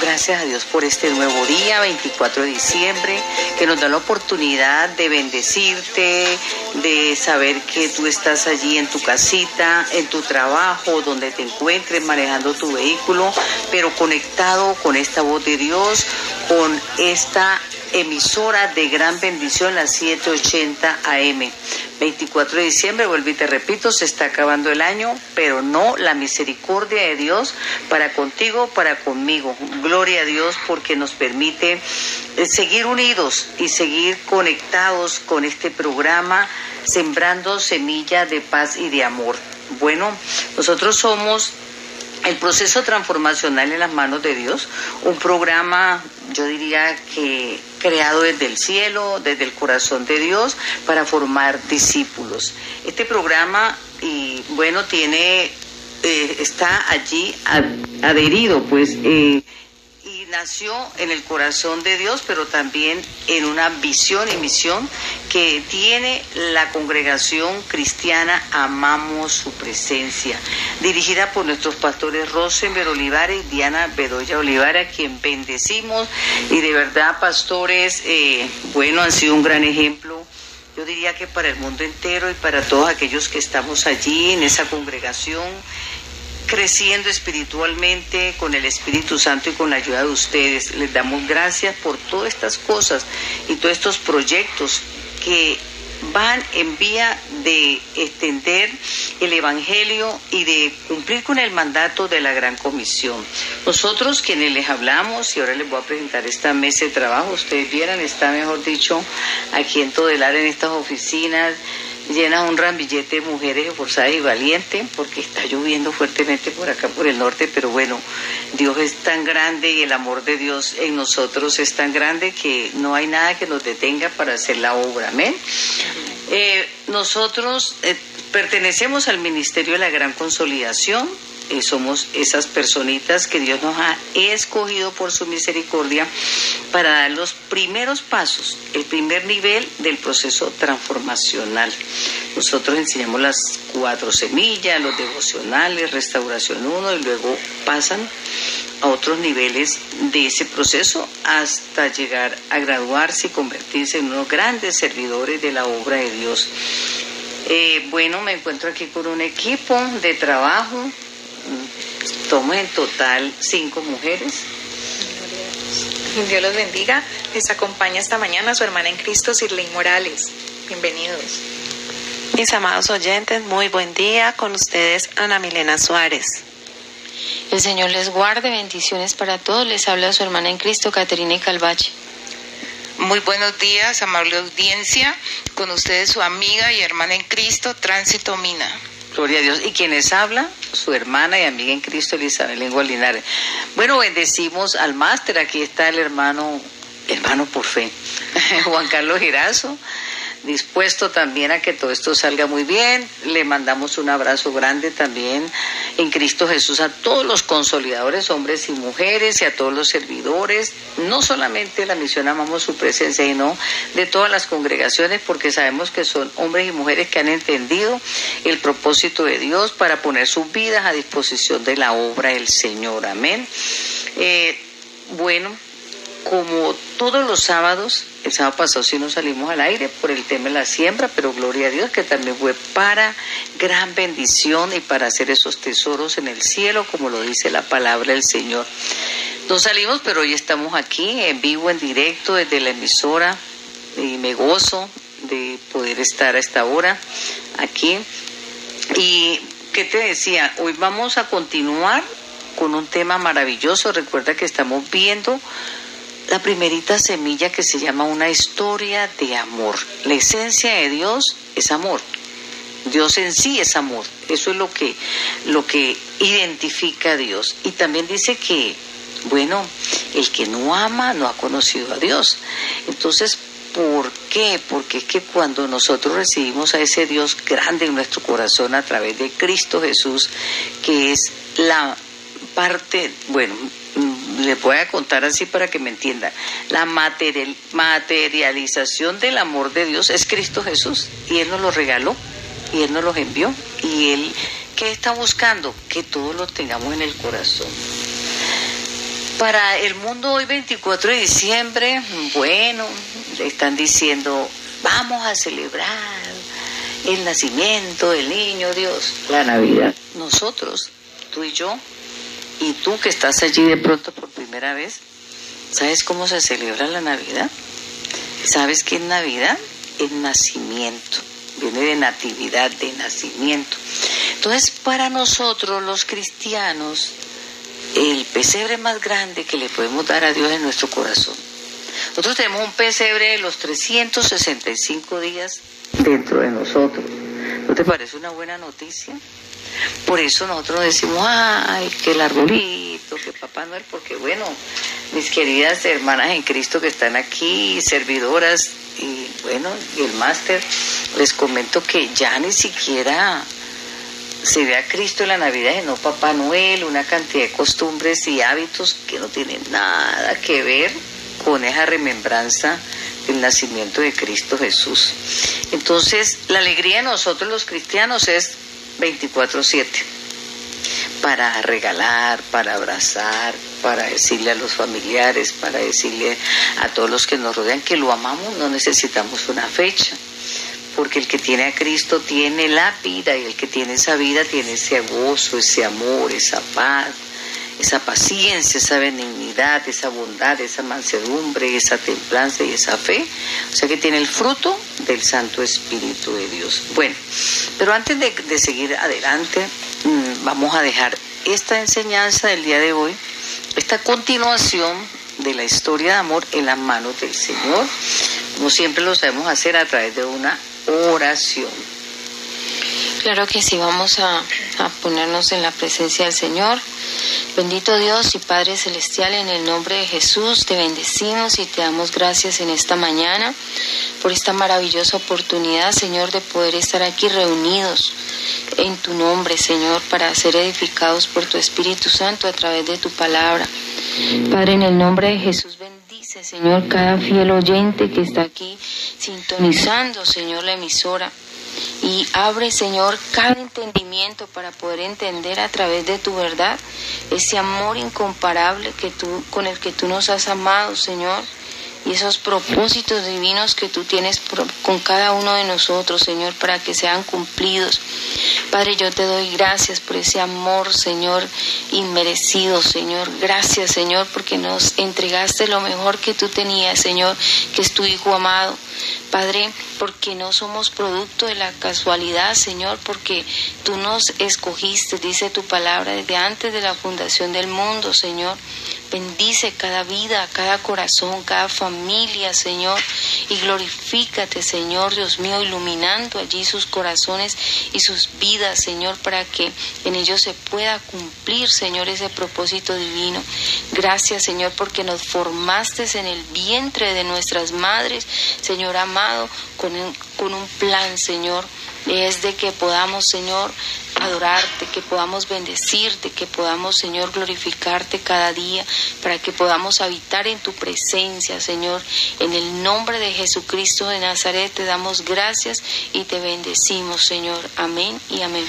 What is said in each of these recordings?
gracias a Dios por este nuevo día, 24 de diciembre, que nos da la oportunidad de bendecirte, de saber que tú estás allí en tu casita, en tu trabajo, donde te encuentres manejando tu vehículo, pero conectado con esta voz de Dios, con esta emisora de gran bendición, la 780 AM. 24 de diciembre, vuelvo y te repito, se está acabando el año, pero no la misericordia de Dios para contigo, para conmigo. Gloria a Dios porque nos permite eh, seguir unidos y seguir conectados con este programa, sembrando semilla de paz y de amor. Bueno, nosotros somos el proceso transformacional en las manos de Dios, un programa, yo diría que creado desde el cielo, desde el corazón de Dios, para formar discípulos. Este programa, y bueno, tiene, eh, está allí adherido, pues. Eh, nació en el corazón de Dios, pero también en una visión y misión que tiene la congregación cristiana Amamos su presencia, dirigida por nuestros pastores Rosenberg Olivares y Diana Bedoya Olivara, quien bendecimos. Y de verdad pastores, eh, bueno, han sido un gran ejemplo yo diría que para el mundo entero y para todos aquellos que estamos allí en esa congregación creciendo espiritualmente con el Espíritu Santo y con la ayuda de ustedes. Les damos gracias por todas estas cosas y todos estos proyectos que van en vía de extender el Evangelio y de cumplir con el mandato de la Gran Comisión. Nosotros quienes les hablamos, y ahora les voy a presentar esta mesa de trabajo, ustedes vieran, está mejor dicho aquí en Todelar, en estas oficinas, llena un ramillete de mujeres esforzadas y valientes, porque está lloviendo fuertemente por acá, por el norte, pero bueno, Dios es tan grande y el amor de Dios en nosotros es tan grande que no hay nada que nos detenga para hacer la obra. Amén. Eh, nosotros eh, pertenecemos al Ministerio de la Gran Consolidación eh, somos esas personitas que Dios nos ha escogido por su misericordia para dar los primeros pasos, el primer nivel del proceso transformacional. Nosotros enseñamos las cuatro semillas, los devocionales, restauración uno y luego pasan a otros niveles de ese proceso hasta llegar a graduarse y convertirse en unos grandes servidores de la obra de Dios. Eh, bueno, me encuentro aquí con un equipo de trabajo Somos en total cinco mujeres. Dios los bendiga. Les acompaña esta mañana su hermana en Cristo, Sirley Morales. Bienvenidos. Mis amados oyentes, muy buen día. Con ustedes, Ana Milena Suárez. El Señor les guarde, bendiciones para todos. Les habla su hermana en Cristo, Caterina Calvache. Muy buenos días, amable audiencia. Con ustedes su amiga y hermana en Cristo, Tránsito Mina. Gloria a Dios. ¿Y quienes habla? Su hermana y amiga en Cristo, Elizabeth Lengua Linares. Bueno, bendecimos al máster. Aquí está el hermano, hermano por fe, Juan Carlos Girazo dispuesto también a que todo esto salga muy bien. Le mandamos un abrazo grande también en Cristo Jesús a todos los consolidadores, hombres y mujeres, y a todos los servidores, no solamente la misión Amamos su presencia, sino de todas las congregaciones, porque sabemos que son hombres y mujeres que han entendido el propósito de Dios para poner sus vidas a disposición de la obra del Señor. Amén. Eh, bueno, como todos los sábados, el sábado pasado sí nos salimos al aire por el tema de la siembra, pero gloria a Dios que también fue para gran bendición y para hacer esos tesoros en el cielo, como lo dice la palabra del Señor. Nos salimos, pero hoy estamos aquí en vivo, en directo, desde la emisora, y me gozo de poder estar a esta hora aquí. Y, ¿qué te decía? Hoy vamos a continuar con un tema maravilloso. Recuerda que estamos viendo la primerita semilla que se llama una historia de amor. La esencia de Dios es amor. Dios en sí es amor. Eso es lo que, lo que identifica a Dios. Y también dice que, bueno, el que no ama no ha conocido a Dios. Entonces, ¿por qué? Porque es que cuando nosotros recibimos a ese Dios grande en nuestro corazón a través de Cristo Jesús, que es la parte, bueno, les voy a contar así para que me entiendan. La materialización del amor de Dios es Cristo Jesús y Él nos lo regaló y Él nos los envió y Él, ¿qué está buscando? Que todos lo tengamos en el corazón. Para el mundo hoy 24 de diciembre, bueno, le están diciendo, vamos a celebrar el nacimiento del niño Dios, la Navidad. Nosotros, tú y yo, y tú que estás allí de pronto por primera vez, ¿sabes cómo se celebra la Navidad? ¿Sabes qué es Navidad? Es nacimiento, viene de natividad, de nacimiento. Entonces, para nosotros los cristianos, el pesebre más grande que le podemos dar a Dios en nuestro corazón. Nosotros tenemos un pesebre de los 365 días dentro de nosotros. ¿No te parece una buena noticia? Por eso nosotros decimos, ay, que el arbolito, que Papá Noel, porque bueno, mis queridas hermanas en Cristo que están aquí, servidoras, y bueno, y el máster, les comento que ya ni siquiera se ve a Cristo en la Navidad y no Papá Noel, una cantidad de costumbres y hábitos que no tienen nada que ver con esa remembranza del nacimiento de Cristo Jesús. Entonces, la alegría de nosotros los cristianos es 24/7 para regalar, para abrazar, para decirle a los familiares, para decirle a todos los que nos rodean que lo amamos, no necesitamos una fecha. Porque el que tiene a Cristo tiene la vida y el que tiene esa vida tiene ese gozo, ese amor, esa paz, esa paciencia, esa benignidad, esa bondad, esa mansedumbre, esa templanza y esa fe. O sea que tiene el fruto del Santo Espíritu de Dios. Bueno, pero antes de, seguir adelante, mm, vamos a dejar esta enseñanza del día de hoy, esta continuación de la historia de amor en las manos del Señor, como siempre lo sabemos hacer a través de una oración. Claro que sí, vamos a, ponernos en la presencia del Señor. Bendito Dios y Padre Celestial, en el nombre de Jesús te bendecimos y te damos gracias en esta mañana por esta maravillosa oportunidad, Señor, de poder estar aquí reunidos en tu nombre, Señor, para ser edificados por tu Espíritu Santo a través de tu palabra. Padre, en el nombre de Jesús, bendice, Señor, cada fiel oyente que está aquí sintonizando, Señor, la emisora. Y abre, Señor, cada entendimiento para poder entender a través de tu verdad ese amor incomparable que tú, con el que tú nos has amado, Señor y esos propósitos divinos que tú tienes con cada uno de nosotros, Señor, para que sean cumplidos. Padre, yo te doy gracias por ese amor, Señor, inmerecido, Señor. Gracias, Señor, porque nos entregaste lo mejor que tú tenías, Señor, que es tu Hijo amado. Padre, porque no somos producto de la casualidad, Señor, porque tú nos escogiste, dice tu palabra, desde antes de la fundación del mundo, Señor. Bendice cada vida, cada corazón, cada familia, Señor, y glorifícate, Señor, Dios mío, iluminando allí sus corazones y sus vidas, Señor, para que en ellos se pueda cumplir, Señor, ese propósito divino. Gracias, Señor, porque nos formaste en el vientre de nuestras madres, Señor amado, con un, con un plan, Señor, es de que podamos, Señor, adorarte, que podamos bendecirte, que podamos, Señor, glorificarte cada día, para que podamos habitar en tu presencia, Señor. En el nombre de Jesucristo de Nazaret te damos gracias y te bendecimos, Señor. Amén y amén.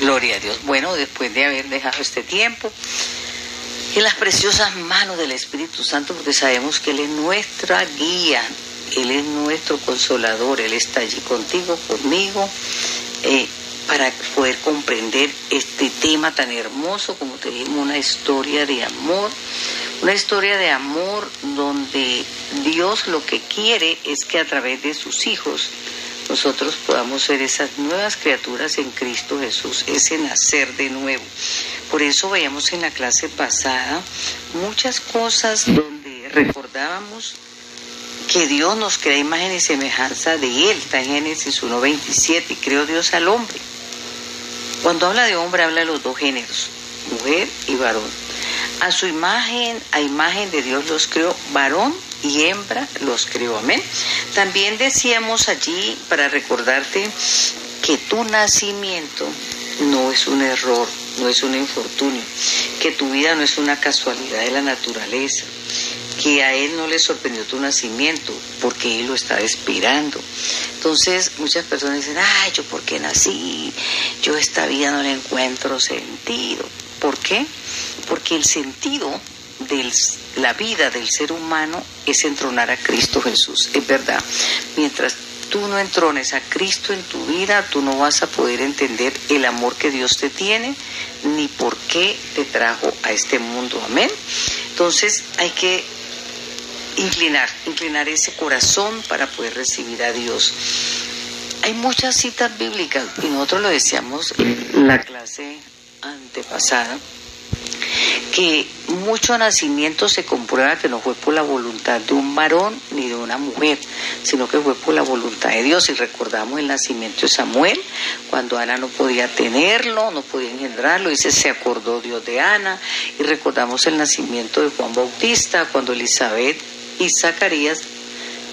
Gloria a Dios. Bueno, después de haber dejado este tiempo en las preciosas manos del Espíritu Santo, porque sabemos que Él es nuestra guía, Él es nuestro consolador, Él está allí contigo, conmigo. Eh, para poder comprender este tema tan hermoso, como te dijimos, una historia de amor, una historia de amor donde Dios lo que quiere es que a través de sus hijos nosotros podamos ser esas nuevas criaturas en Cristo Jesús, ese nacer de nuevo. Por eso veíamos en la clase pasada muchas cosas donde recordábamos que Dios nos crea imagen y semejanza de Él, está en Génesis 1.27, y creó Dios al hombre cuando habla de hombre, habla de los dos géneros, mujer y varón. A su imagen, a imagen de Dios los creó, varón y hembra los creó. Amén. También decíamos allí, para recordarte, que tu nacimiento no es un error, no es un infortunio, que tu vida no es una casualidad de la naturaleza, que a él no le sorprendió tu nacimiento, porque él lo estaba esperando. Entonces muchas personas dicen, ay, yo por qué nací, yo esta vida no le encuentro sentido. ¿Por qué? Porque el sentido de la vida del ser humano es entronar a Cristo Jesús. Es verdad. Mientras tú no entrones a Cristo en tu vida, tú no vas a poder entender el amor que Dios te tiene, ni por qué te trajo a este mundo. Amén. Entonces hay que inclinar, inclinar ese corazón para poder recibir a Dios. Hay muchas citas bíblicas y nosotros lo decíamos en la clase antepasada que mucho nacimiento se comprueba que no fue por la voluntad de un varón ni de una mujer, sino que fue por la voluntad de Dios. Y recordamos el nacimiento de Samuel, cuando Ana no podía tenerlo, no podía engendrarlo, dice, se acordó Dios de Ana. Y recordamos el nacimiento de Juan Bautista, cuando Elizabeth y Zacarías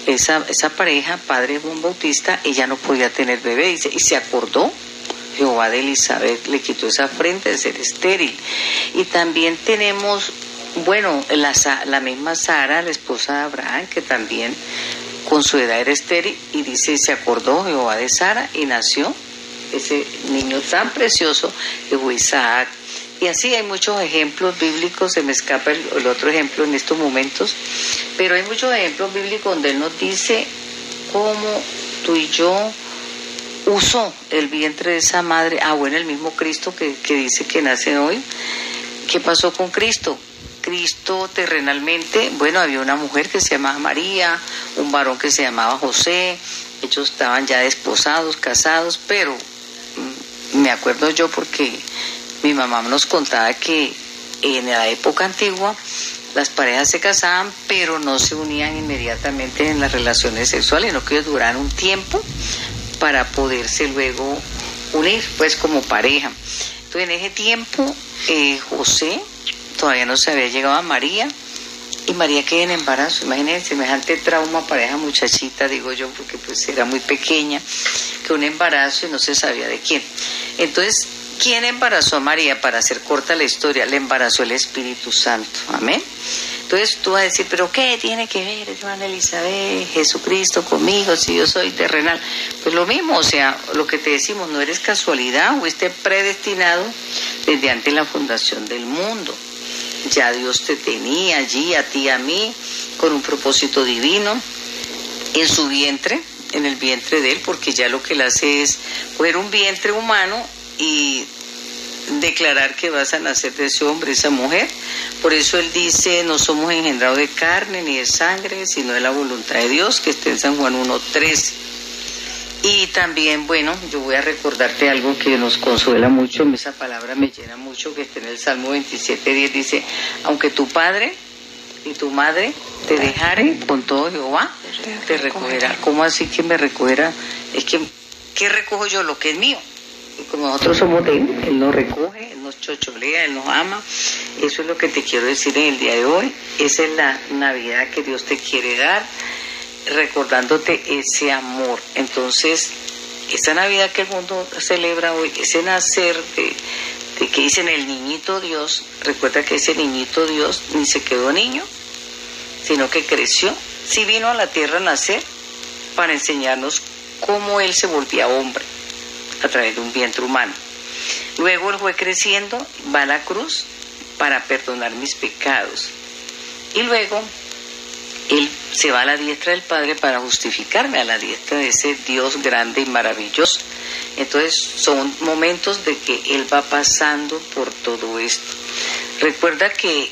esa, esa pareja, padre de Juan Bautista, ella no podía tener bebé, dice, y se acordó Jehová de Elizabeth le quitó esa frente de ser estéril. Y también tenemos, bueno, la, la misma Sara, la esposa de Abraham, que también con su edad era estéril, y dice, se acordó Jehová de Sara y nació ese niño tan precioso que fue Isaac. Y así hay muchos ejemplos bíblicos, se me escapa el, otro ejemplo en estos momentos, pero hay muchos ejemplos bíblicos donde él nos dice cómo tú y yo usó el vientre de esa madre, ah bueno, el mismo Cristo que, que dice que nace hoy, ¿qué pasó con Cristo? Cristo terrenalmente, bueno, había una mujer que se llamaba María, un varón que se llamaba José, ellos estaban ya desposados, casados, pero mm, me acuerdo yo porque mi mamá nos contaba que en la época antigua las parejas se casaban, pero no se unían inmediatamente en las relaciones sexuales, sino que duraban un tiempo para poderse luego unir, pues como pareja. Entonces en ese tiempo eh, José todavía no se había llegado a María y María queda en embarazo. Imagínense semejante trauma para esa muchachita, digo yo, porque pues era muy pequeña, que un embarazo y no se sabía de quién. Entonces, ¿quién embarazó a María? Para hacer corta la historia, le embarazó el Espíritu Santo. Amén. Entonces tú vas a decir, pero ¿qué tiene que ver, hermana Elizabeth, Jesucristo conmigo si yo soy terrenal? Pues lo mismo, o sea, lo que te decimos, no eres casualidad esté predestinado desde antes de la fundación del mundo. Ya Dios te tenía allí, a ti, a mí, con un propósito divino, en su vientre, en el vientre de Él, porque ya lo que Él hace es coger un vientre humano y declarar que vas a nacer de ese hombre, esa mujer. Por eso él dice, no somos engendrados de carne ni de sangre, sino de la voluntad de Dios, que está en San Juan 1.13. Y también, bueno, yo voy a recordarte algo que nos consuela mucho, esa palabra me llena mucho, que está en el Salmo 27.10, dice, aunque tu padre y tu madre te dejare con todo Jehová, te recogerá. ¿Cómo así que me recogerá? Es que, ¿qué recojo yo? Lo que es mío como nosotros somos de Él, Él nos recoge, Él nos chocholea, Él nos ama. Eso es lo que te quiero decir en el día de hoy. Esa es la Navidad que Dios te quiere dar, recordándote ese amor. Entonces, esa Navidad que el mundo celebra hoy, ese nacer de, de que dicen el niñito Dios, recuerda que ese niñito Dios ni se quedó niño, sino que creció, sí vino a la tierra a nacer para enseñarnos cómo Él se volvía hombre a través de un vientre humano. Luego él fue creciendo, va a la cruz para perdonar mis pecados. Y luego él se va a la diestra del Padre para justificarme a la diestra de ese Dios grande y maravilloso. Entonces son momentos de que Él va pasando por todo esto. Recuerda que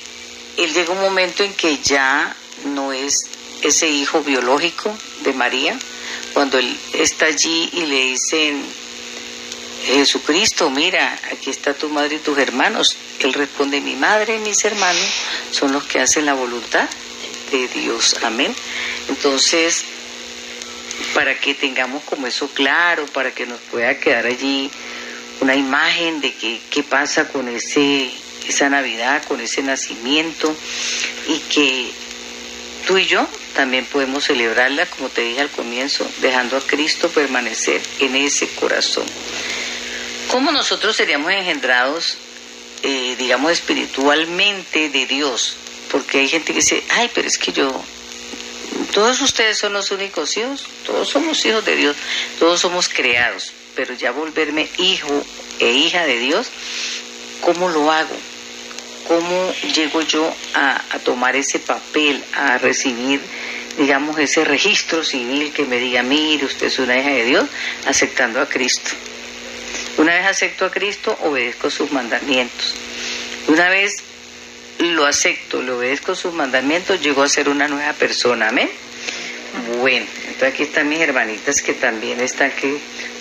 Él llega un momento en que ya no es ese hijo biológico de María, cuando Él está allí y le dicen, Jesucristo, mira, aquí está tu madre y tus hermanos. Él responde, mi madre y mis hermanos son los que hacen la voluntad de Dios. Amén. Entonces, para que tengamos como eso claro, para que nos pueda quedar allí una imagen de que, qué pasa con ese, esa Navidad, con ese nacimiento y que tú y yo también podemos celebrarla, como te dije al comienzo, dejando a Cristo permanecer en ese corazón. ¿Cómo nosotros seríamos engendrados, eh, digamos, espiritualmente de Dios? Porque hay gente que dice, ay, pero es que yo, todos ustedes son los únicos hijos, todos somos hijos de Dios, todos somos creados, pero ya volverme hijo e hija de Dios, ¿cómo lo hago? ¿cómo llego yo a, a tomar ese papel, a recibir, digamos, ese registro civil que me diga, mire, usted es una hija de Dios, aceptando a Cristo? Una vez acepto a Cristo, obedezco sus mandamientos. Una vez lo acepto, le obedezco sus mandamientos, llego a ser una nueva persona. Amén. Bueno, entonces aquí están mis hermanitas que también están que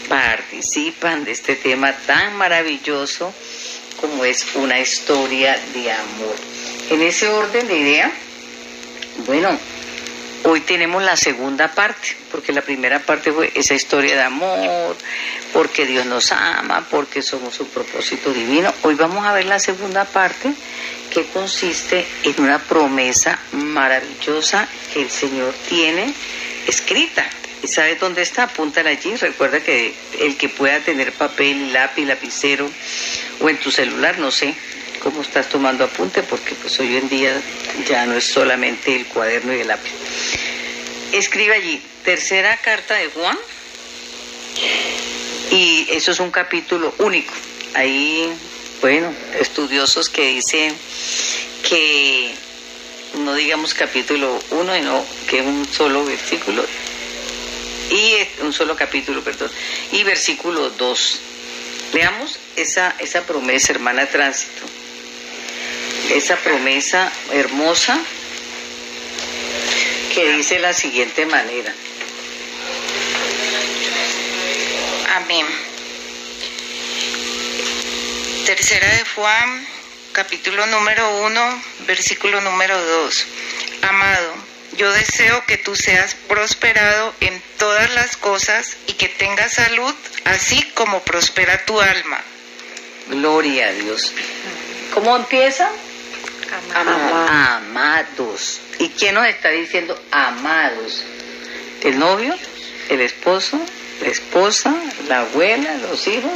participan de este tema tan maravilloso como es una historia de amor. En ese orden de idea, bueno, hoy tenemos la segunda parte, porque la primera parte fue esa historia de amor, porque Dios nos ama, porque somos su propósito divino. Hoy vamos a ver la segunda parte que consiste en una promesa maravillosa que el Señor tiene escrita. ¿Y sabes dónde está? Apúntala allí. Recuerda que el que pueda tener papel, lápiz, lapicero o en tu celular, no sé cómo estás tomando apunte, porque pues hoy en día ya no es solamente el cuaderno y el lápiz. Escribe allí, tercera carta de Juan, y eso es un capítulo único. Ahí, bueno, estudiosos que dicen que no digamos capítulo 1, sino que un solo versículo, y un solo capítulo, perdón, y versículo 2. Leamos esa, esa promesa, hermana tránsito, esa promesa hermosa que dice de la siguiente manera. Amén. Tercera de Juan, capítulo número 1, versículo número 2. Amado, yo deseo que tú seas prosperado en todas las cosas y que tengas salud, así como prospera tu alma. Gloria a Dios. ¿Cómo empieza? Amado. Amados. ¿Y quién nos está diciendo amados? ¿El novio? ¿El esposo? ¿La esposa? ¿La abuela? ¿Los hijos?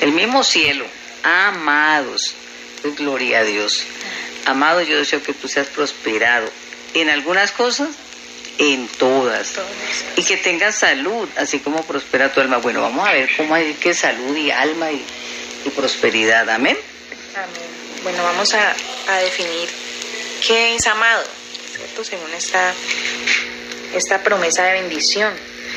El mismo cielo. Amados. Pues, gloria a Dios. Amado, yo deseo que tú seas prosperado en algunas cosas, en todas. Y que tengas salud, así como prospera tu alma. Bueno, vamos a ver cómo hay que salud y alma y, y prosperidad. Amén. Amén. Bueno, vamos a, a definir qué es amado, ¿cierto? Según esta, esta promesa de bendición.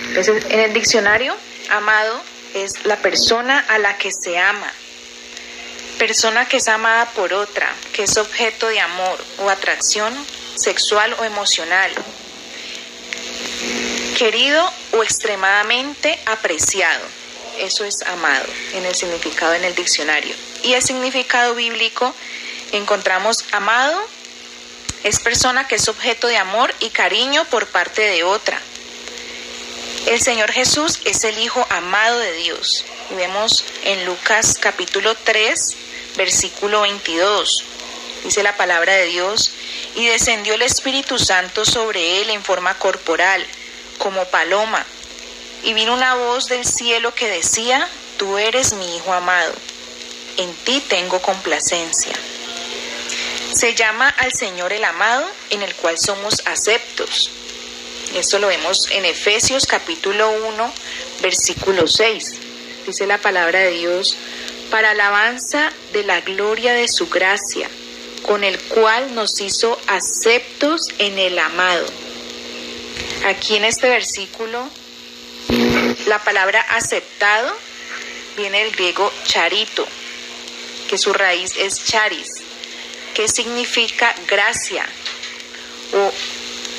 Entonces, en el diccionario, amado es la persona a la que se ama, persona que es amada por otra, que es objeto de amor o atracción sexual o emocional, querido o extremadamente apreciado. Eso es amado en el significado en el diccionario. Y el significado bíblico encontramos amado es persona que es objeto de amor y cariño por parte de otra. El Señor Jesús es el Hijo amado de Dios. Vemos en Lucas capítulo 3, versículo 22. Dice la palabra de Dios, y descendió el Espíritu Santo sobre él en forma corporal, como paloma. Y vino una voz del cielo que decía, tú eres mi Hijo amado, en ti tengo complacencia. Se llama al Señor el amado, en el cual somos aceptos. Esto lo vemos en Efesios capítulo 1, versículo 6. Dice la palabra de Dios, para alabanza de la gloria de su gracia, con el cual nos hizo aceptos en el amado. Aquí en este versículo, la palabra aceptado viene del griego charito, que su raíz es charis, que significa gracia. O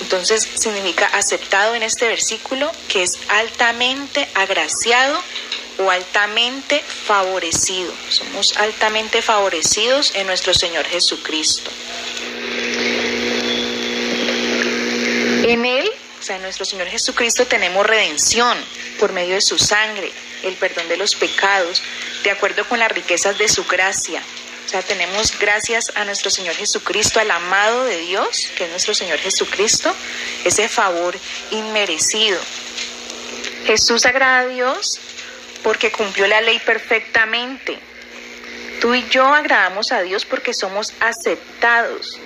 entonces significa aceptado en este versículo, que es altamente agraciado o altamente favorecido. Somos altamente favorecidos en nuestro Señor Jesucristo. En Él, o sea, en nuestro Señor Jesucristo tenemos redención por medio de su sangre, el perdón de los pecados, de acuerdo con las riquezas de su gracia. O sea, tenemos gracias a nuestro Señor Jesucristo, al amado de Dios, que es nuestro Señor Jesucristo, ese favor inmerecido. Jesús agrada a Dios porque cumplió la ley perfectamente. Tú y yo agradamos a Dios porque somos aceptados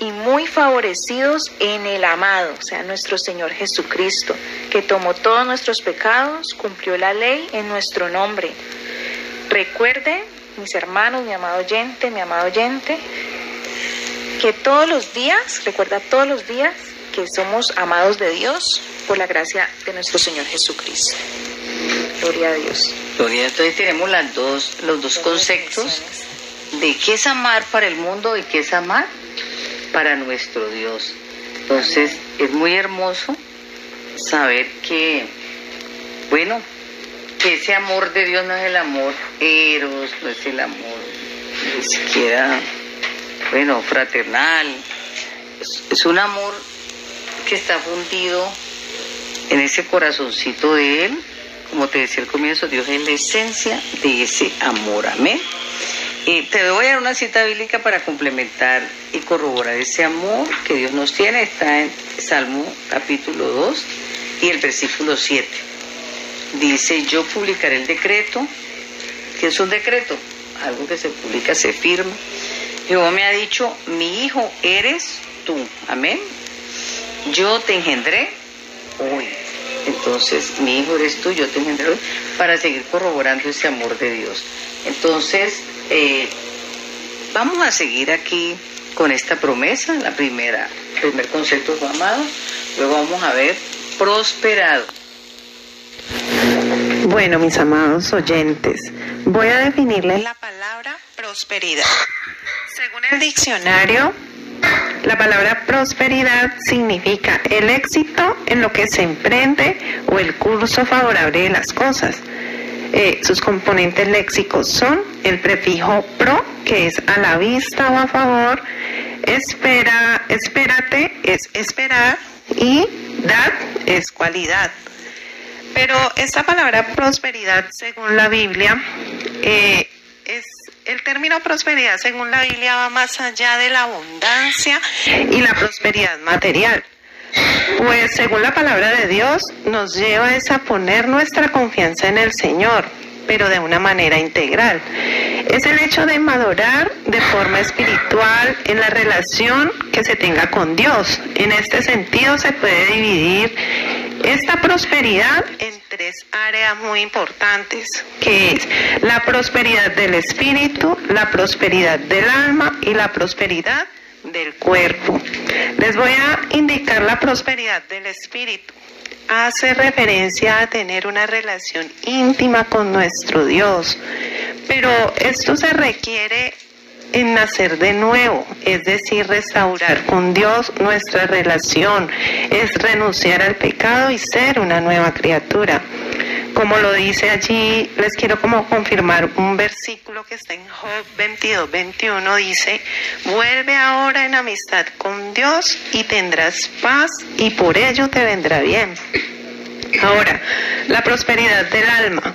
y muy favorecidos en el amado, o sea, nuestro Señor Jesucristo, que tomó todos nuestros pecados, cumplió la ley en nuestro nombre. Recuerde mis hermanos, mi amado oyente, mi amado oyente, que todos los días, recuerda todos los días, que somos amados de Dios por la gracia de nuestro Señor Jesucristo. Gloria a Dios. Gloria, entonces tenemos las dos, los dos conceptos de qué es amar para el mundo y qué es amar para nuestro Dios. Entonces es muy hermoso saber que, bueno, que ese amor de Dios no es el amor eros, no es el amor ni siquiera, bueno, fraternal. Es, un amor que está fundido en ese corazoncito de Él. Como te decía al comienzo, Dios es la esencia de ese amor. Amén. Y te voy a dar una cita bíblica para complementar y corroborar ese amor que Dios nos tiene. Está en Salmo capítulo 2 y el versículo 7. Dice, yo publicaré el decreto. ¿Qué es un decreto? Algo que se publica, se firma. Jehová me ha dicho, mi hijo eres tú. Amén. Yo te engendré hoy. Entonces, mi hijo eres tú, yo te engendré hoy, para seguir corroborando ese amor de Dios. Entonces, eh, vamos a seguir aquí con esta promesa, la primera, primer concepto fue amado, luego vamos a ver prosperado. Bueno, mis amados oyentes, voy a definirles la palabra prosperidad. Según el diccionario, la palabra prosperidad significa el éxito en lo que se emprende o el curso favorable de las cosas. Eh, sus componentes léxicos son el prefijo pro, que es a la vista o a favor, espera, espérate es esperar y dad es cualidad. Pero esta palabra prosperidad, según la Biblia, eh, es el término prosperidad, según la Biblia, va más allá de la abundancia y la prosperidad material. Pues según la palabra de Dios, nos lleva es a poner nuestra confianza en el Señor, pero de una manera integral. Es el hecho de madurar de forma espiritual en la relación que se tenga con Dios. En este sentido se puede dividir esta prosperidad en tres áreas muy importantes, que es la prosperidad del espíritu, la prosperidad del alma y la prosperidad del cuerpo. Les voy a indicar la prosperidad del espíritu. Hace referencia a tener una relación íntima con nuestro Dios, pero esto se requiere en nacer de nuevo, es decir, restaurar con Dios nuestra relación, es renunciar al pecado y ser una nueva criatura. Como lo dice allí, les quiero como confirmar un versículo que está en Job 22, 21, dice, vuelve ahora en amistad con Dios y tendrás paz y por ello te vendrá bien. Ahora, la prosperidad del alma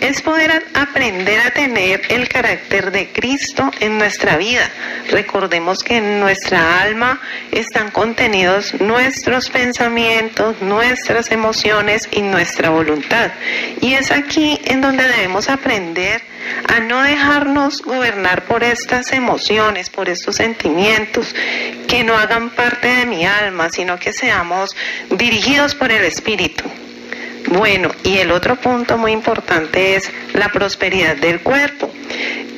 es poder aprender a tener el carácter de Cristo en nuestra vida. Recordemos que en nuestra alma están contenidos nuestros pensamientos, nuestras emociones y nuestra voluntad. Y es aquí en donde debemos aprender a no dejarnos gobernar por estas emociones, por estos sentimientos que no hagan parte de mi alma, sino que seamos dirigidos por el Espíritu. Bueno, y el otro punto muy importante es la prosperidad del cuerpo.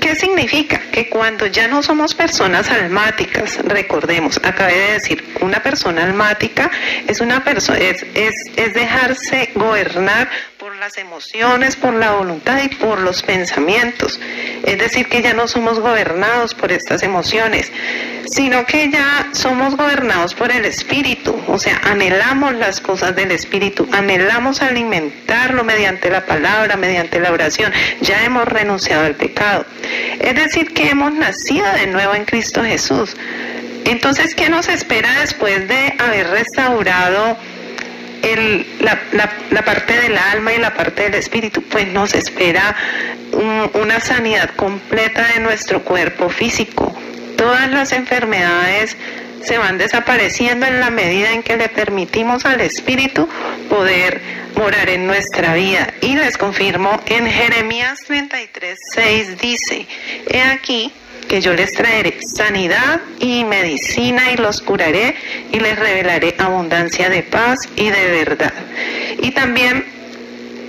¿Qué significa? Que cuando ya no somos personas almáticas, recordemos, acabé de decir, una persona almática es una persona, es, es, es dejarse gobernar las emociones, por la voluntad y por los pensamientos. Es decir, que ya no somos gobernados por estas emociones, sino que ya somos gobernados por el Espíritu. O sea, anhelamos las cosas del Espíritu, anhelamos alimentarlo mediante la palabra, mediante la oración. Ya hemos renunciado al pecado. Es decir, que hemos nacido de nuevo en Cristo Jesús. Entonces, ¿qué nos espera después de haber restaurado el, la, la, la, parte del alma y la parte del espíritu? Pues nos espera un, una sanidad completa de nuestro cuerpo físico. Todas las enfermedades se van desapareciendo en la medida en que le permitimos al Espíritu poder morar en nuestra vida. Y les confirmo, en Jeremías 33, 6 dice, he aquí que yo les traeré sanidad y medicina y los curaré y les revelaré abundancia de paz y de verdad. Y también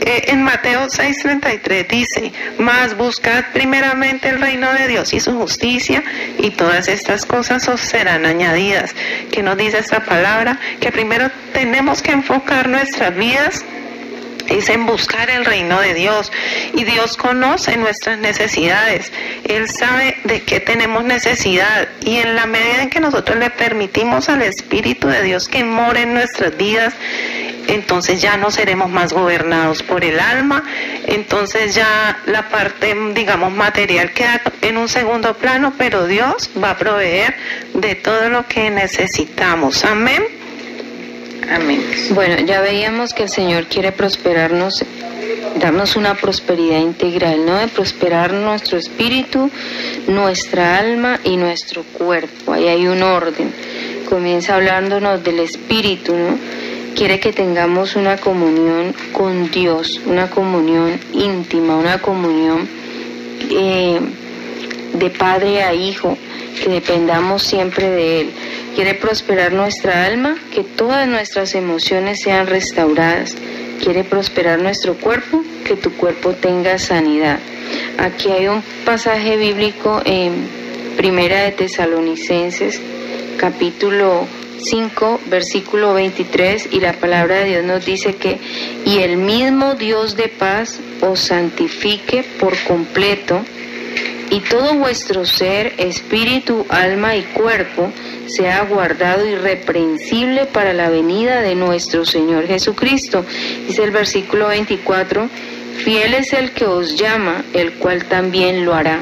eh, en Mateo 6:33 dice, mas buscad primeramente el reino de Dios y su justicia y todas estas cosas os serán añadidas. ¿Qué nos dice esta palabra? Que primero tenemos que enfocar nuestras vidas es en buscar el reino de Dios. Y Dios conoce nuestras necesidades. Él sabe de qué tenemos necesidad. Y en la medida en que nosotros le permitimos al Espíritu de Dios que more en nuestras vidas, entonces ya no seremos más gobernados por el alma, entonces ya la parte, digamos, material queda en un segundo plano, pero Dios va a proveer de todo lo que necesitamos. Amén. Bueno, ya veíamos que el Señor quiere prosperarnos, darnos una prosperidad integral, ¿no? De prosperar nuestro espíritu, nuestra alma y nuestro cuerpo. Ahí hay un orden. Comienza hablándonos del espíritu, ¿no? Quiere que tengamos una comunión con Dios, una comunión íntima, una comunión eh, de padre a hijo, que dependamos siempre de Él Quiere prosperar nuestra alma, que todas nuestras emociones sean restauradas. Quiere prosperar nuestro cuerpo, que tu cuerpo tenga sanidad. Aquí hay un pasaje bíblico en Primera de Tesalonicenses, capítulo 5, versículo 23, y la palabra de Dios nos dice que, y el mismo Dios de paz os santifique por completo, y todo vuestro ser, espíritu, alma y cuerpo, sea guardado irreprensible para la venida de nuestro Señor Jesucristo. Dice el versículo 24, fiel es el que os llama, el cual también lo hará.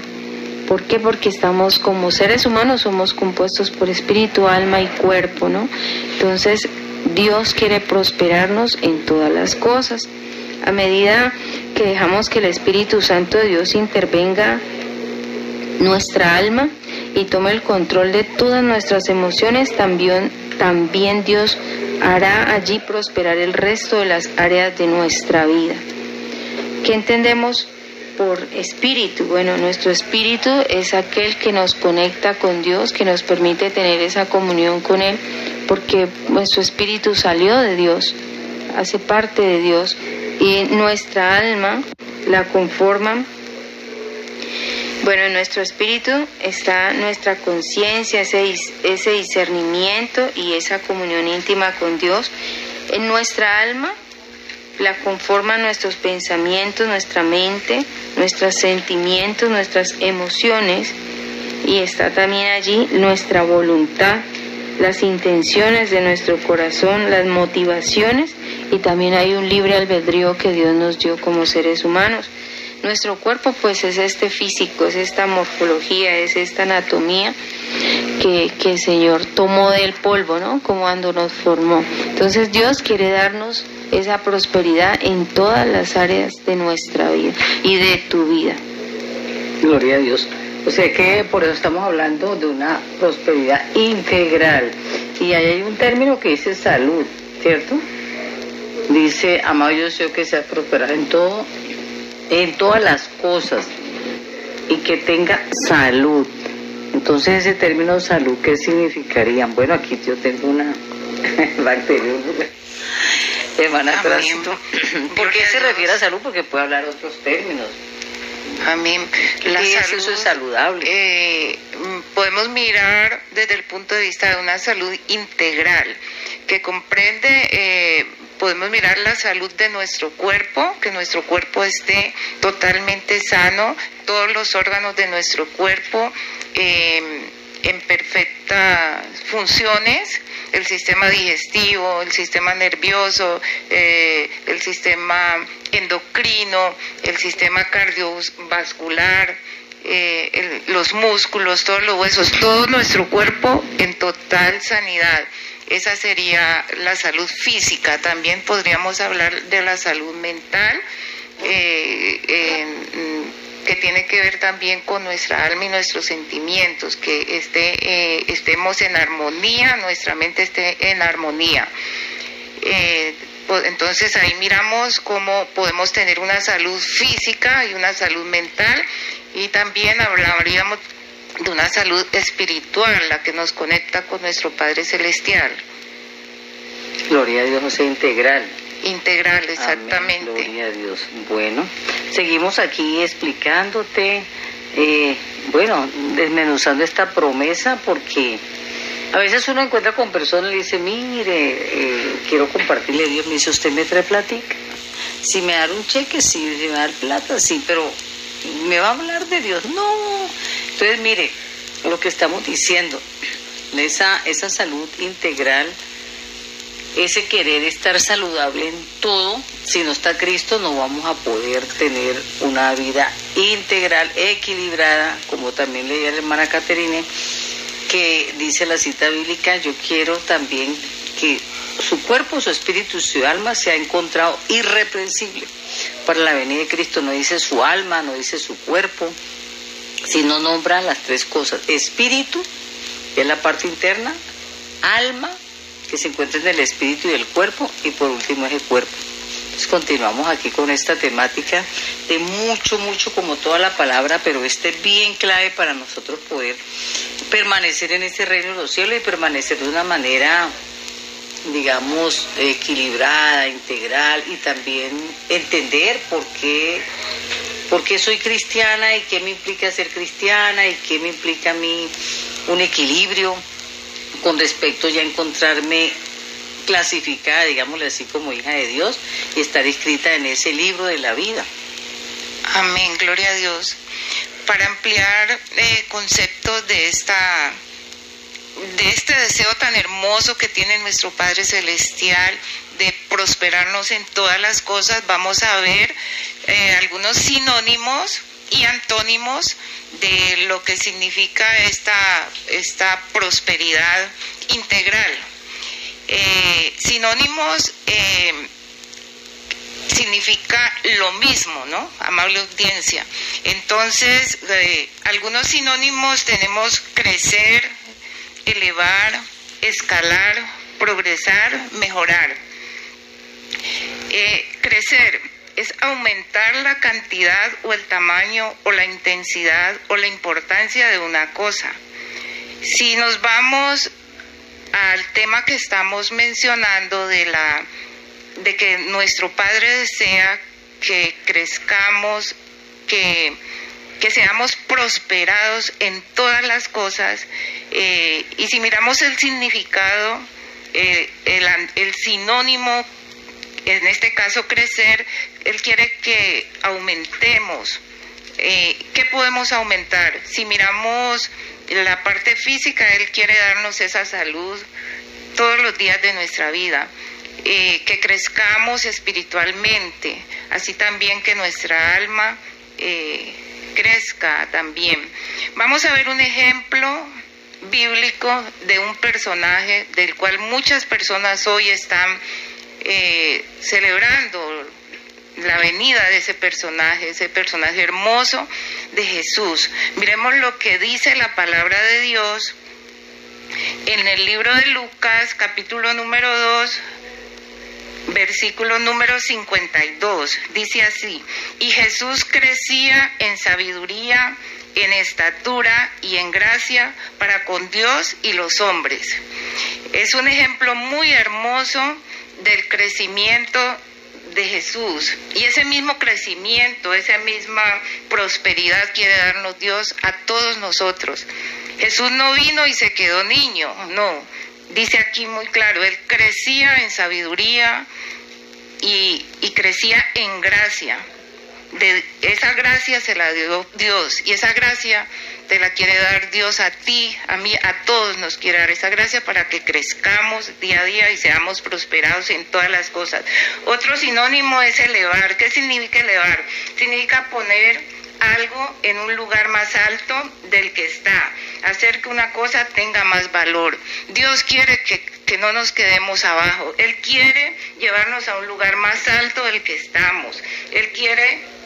¿Por qué? Porque estamos como seres humanos, somos compuestos por espíritu, alma y cuerpo, ¿no? Entonces, Dios quiere prosperarnos en todas las cosas. A medida que dejamos que el Espíritu Santo de Dios intervenga nuestra alma, y tome el control de todas nuestras emociones, también, también Dios hará allí prosperar el resto de las áreas de nuestra vida. ¿Qué entendemos por espíritu? Bueno, nuestro espíritu es aquel que nos conecta con Dios, que nos permite tener esa comunión con Él, porque nuestro espíritu salió de Dios, hace parte de Dios, y nuestra alma la conforman bueno, en nuestro espíritu está nuestra conciencia, ese, ese discernimiento y esa comunión íntima con Dios. En nuestra alma la conforman nuestros pensamientos, nuestra mente, nuestros sentimientos, nuestras emociones y está también allí nuestra voluntad, las intenciones de nuestro corazón, las motivaciones y también hay un libre albedrío que Dios nos dio como seres humanos. Nuestro cuerpo pues es este físico, es esta morfología, es esta anatomía que, el Señor tomó del polvo, ¿no? Como cuando nos formó. Entonces Dios quiere darnos esa prosperidad en todas las áreas de nuestra vida y de tu vida. Gloria a Dios. O sea que por eso estamos hablando de una prosperidad integral. Y ahí hay un término que dice salud, ¿cierto? Dice, amado yo deseo que sea prosperado en todo en todas las cosas y que tenga salud. Entonces ese término salud, ¿qué significaría? Bueno, aquí yo tengo una bacteria. Hermana ¿Por qué se refiere a salud? Porque puede hablar otros términos. A mí, la salud, eso es saludable. Eh, podemos mirar desde el punto de vista de una salud integral que comprende eh, podemos mirar la salud de nuestro cuerpo, que nuestro cuerpo esté totalmente sano, todos los órganos de nuestro cuerpo em, en perfectas funciones, el sistema digestivo, el sistema nervioso, eh, el sistema endocrino, el sistema cardiovascular, eh, los músculos, todos los huesos, todo nuestro cuerpo en total sanidad. Esa sería la salud física. También podríamos hablar de la salud mental, eh, que tiene que ver también con nuestra alma y nuestros sentimientos, que esté, eh, estemos en armonía, nuestra mente esté en armonía. Eh, entonces ahí miramos cómo podemos tener una salud física y una salud mental y también hablaríamos de una salud espiritual, la que nos conecta con nuestro Padre Celestial. Gloria a Dios, sea integral. Integral, exactamente. gloria a Dios. Bueno, seguimos aquí explicándote, eh, bueno, desmenuzando esta promesa porque a veces uno encuentra con personas y le dice, mire, eh, quiero compartirle a Dios, me dice, ¿usted me trae platica? Si me da un cheque, sí, si me da plata, sí, pero ¿me va a hablar de Dios? No. Entonces, mire, lo que estamos diciendo, esa, esa salud integral, ese querer estar saludable en todo, si no está Cristo no vamos a poder tener una vida integral, equilibrada, como también leía la hermana Caterine, que dice la cita bíblica, yo quiero también que su cuerpo, su espíritu su alma se ha encontrado irreprensible para la venida de Cristo. No dice su alma, no dice su cuerpo, sino nombra las tres cosas. Espíritu, que es la parte interna, alma, que se encuentra en el espíritu y el cuerpo, y por último es el cuerpo. Entonces continuamos aquí con esta temática de mucho, mucho como toda la palabra, pero este es bien clave para nosotros poder permanecer en este reino de los cielos y permanecer de una manera digamos, equilibrada, integral y también entender por qué, por qué soy cristiana y qué me implica ser cristiana y qué me implica a mí un equilibrio con respecto ya a encontrarme clasificada, digámosle así, como hija de Dios y estar escrita en ese libro de la vida. Amén, gloria a Dios. Para ampliar eh, conceptos de esta de este deseo tan hermoso que tiene nuestro Padre Celestial de prosperarnos en todas las cosas, vamos a ver eh, algunos sinónimos y antónimos de lo que significa esta, esta prosperidad integral. Eh, sinónimos eh, significa lo mismo, ¿no? Amable audiencia. Entonces, algunos sinónimos tenemos crecer, elevar, escalar, progresar, mejorar. Eh, crecer es aumentar la cantidad o el tamaño o la intensidad o la importancia de una cosa. Si nos vamos al tema que estamos mencionando de la de que nuestro Padre desea que crezcamos, que que seamos prosperados en todas las cosas. Eh, y si miramos el significado, eh, el, sinónimo, en este caso crecer, Él quiere que aumentemos. Eh, ¿Qué podemos aumentar? Si miramos la parte física, Él quiere darnos esa salud todos los días de nuestra vida. que crezcamos espiritualmente, así también que nuestra alma crezca también. Vamos a ver un ejemplo bíblico de un personaje del cual muchas personas hoy están eh, celebrando la venida de ese personaje, ese personaje hermoso de Jesús. Miremos lo que dice la palabra de Dios en el libro de Lucas, capítulo número 2, versículo número 52. Dice así, y Jesús crecía en sabiduría, en estatura y en gracia para con Dios y los hombres. Es un ejemplo muy hermoso del crecimiento de Jesús. Y ese mismo crecimiento, esa misma prosperidad quiere darnos Dios a todos nosotros. Jesús no vino y se quedó niño, no dice aquí muy claro, él crecía en sabiduría y, crecía en gracia. De esa gracia se la dio Dios y esa gracia te la quiere dar Dios a ti, a mí, a todos nos quiere dar esa gracia para que crezcamos día a día y seamos prosperados en todas las cosas. Otro sinónimo es elevar. ¿Qué significa elevar? Significa poner algo en un lugar más alto del que está hacer que una cosa tenga más valor. Dios quiere que, que no nos quedemos abajo. Él quiere llevarnos a un lugar más alto del que estamos. Él quiere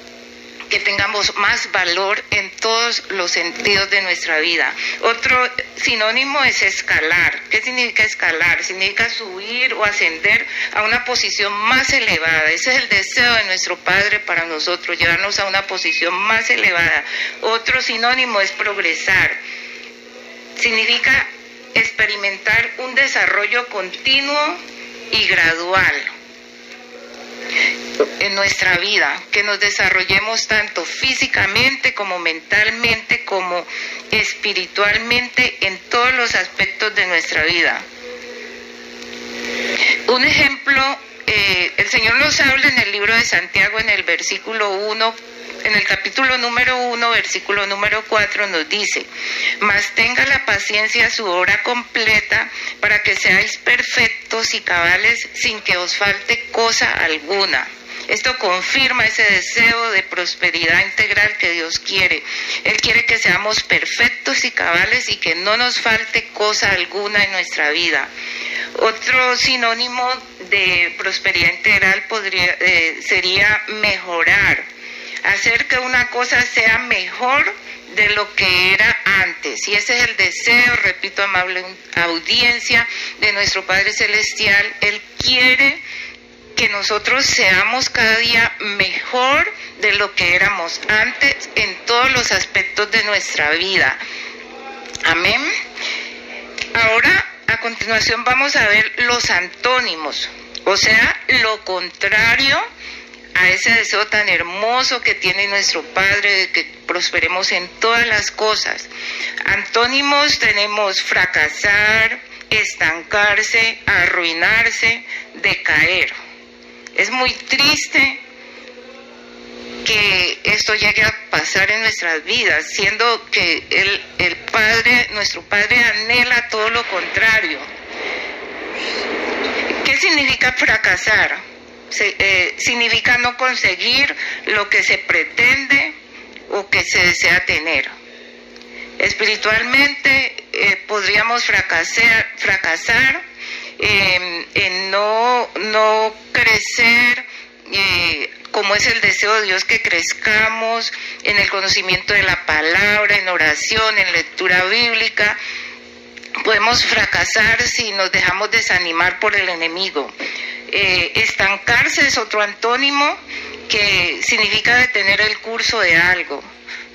que tengamos más valor en todos los sentidos de nuestra vida. Otro sinónimo es escalar. ¿Qué significa escalar? Significa subir o ascender a una posición más elevada. Ese es el deseo de nuestro Padre para nosotros, llevarnos a una posición más elevada. Otro sinónimo es progresar significa experimentar un desarrollo continuo y gradual. En nuestra vida, que nos desarrollemos tanto físicamente como mentalmente como espiritualmente en todos los aspectos de nuestra vida. Un ejemplo, eh, el Señor nos habla en el libro de Santiago en el versículo 1 en el capítulo número 1, versículo número 4 nos dice, mas tenga la paciencia su obra completa para que seáis perfectos y cabales sin que os falte cosa alguna. Esto confirma ese deseo de prosperidad integral que Dios quiere. Él quiere que seamos perfectos y cabales y que no nos falte cosa alguna en nuestra vida. Otro sinónimo de prosperidad integral podría, eh, sería mejorar hacer que una cosa sea mejor de lo que era antes. Y ese es el deseo, repito, amable audiencia de nuestro Padre Celestial. Él quiere que nosotros seamos cada día mejor de lo que éramos antes en todos los aspectos de nuestra vida. Amén. Ahora, a continuación vamos a ver los antónimos, o sea, lo contrario a ese deseo tan hermoso que tiene nuestro Padre de que prosperemos en todas las cosas. Antónimos tenemos fracasar, estancarse, arruinarse, decaer. Es muy triste que esto llegue a pasar en nuestras vidas, siendo que el, Padre, nuestro Padre anhela todo lo contrario. ¿Qué significa fracasar? Eh, significa no conseguir lo que se pretende o que se desea tener. Espiritualmente eh, podríamos fracasar, fracasar en no, no crecer eh, como es el deseo de Dios que crezcamos en el conocimiento de la palabra, en oración, en lectura bíblica. Podemos fracasar si nos dejamos desanimar por el enemigo. Eh, estancarse es otro antónimo que significa detener el curso de algo.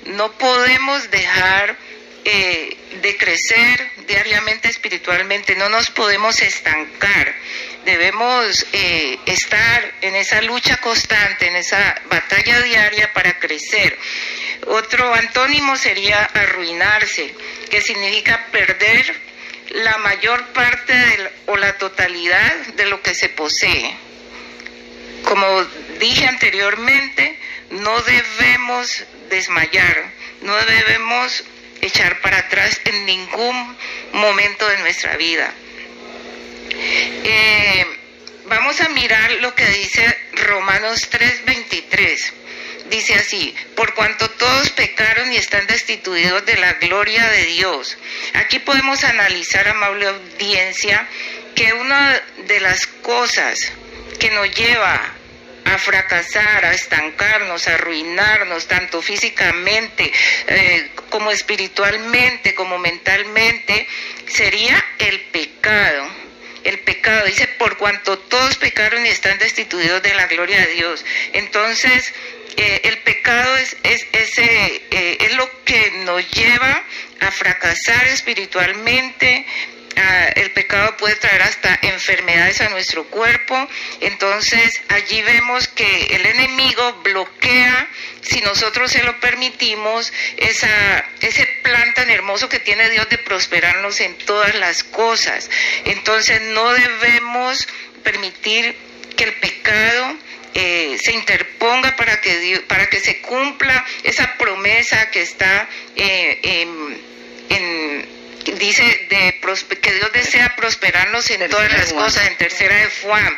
No podemos dejar eh, de crecer diariamente espiritualmente, no nos podemos estancar. Debemos eh, estar en esa lucha constante, en esa batalla diaria para crecer. Otro antónimo sería arruinarse, que significa perder la mayor parte o la totalidad de lo que se posee. Como dije anteriormente, no debemos desmayar, no debemos echar para atrás en ningún momento de nuestra vida. Eh, vamos a mirar lo que dice Romanos 3:23 dice así, por cuanto todos pecaron y están destituidos de la gloria de Dios. Aquí podemos analizar, amable audiencia, que una de las cosas que nos lleva a fracasar, a estancarnos, a arruinarnos, tanto físicamente eh, como espiritualmente, como mentalmente, sería el pecado. El pecado dice, por cuanto todos pecaron y están destituidos de la gloria de Dios. Entonces, eh, el pecado es, es, ese, eh, es lo que nos lleva a fracasar espiritualmente. Ah, el pecado puede traer hasta enfermedades a nuestro cuerpo. Entonces allí vemos que el enemigo bloquea, si nosotros se lo permitimos, esa, ese plan tan hermoso que tiene Dios de prosperarnos en todas las cosas. Entonces no debemos permitir que el pecado eh, se interponga para que, para que se cumpla esa promesa que está eh, en, dice de que Dios desea prosperarnos en todas las cosas, en tercera de Juan.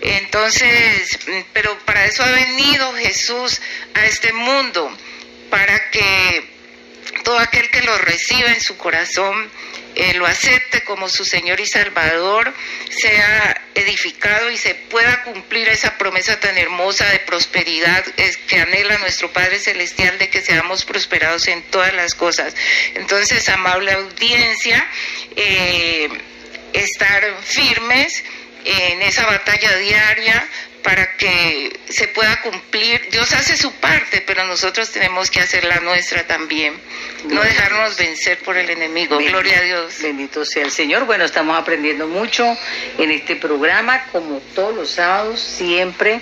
Entonces, pero para eso ha venido Jesús a este mundo, para que todo aquel que lo reciba en su corazón eh, lo acepte como su Señor y Salvador, sea edificado y se pueda cumplir esa promesa tan hermosa de prosperidad que anhela nuestro Padre Celestial de que seamos prosperados en todas las cosas. Entonces, amable audiencia, eh, estar firmes en esa batalla diaria para que se pueda cumplir. Dios hace su parte, pero nosotros tenemos que hacer la nuestra también. No dejarnos vencer por el enemigo. Gloria a Dios. Bendito sea el Señor. Bueno, estamos aprendiendo mucho en este programa, como todos los sábados, siempre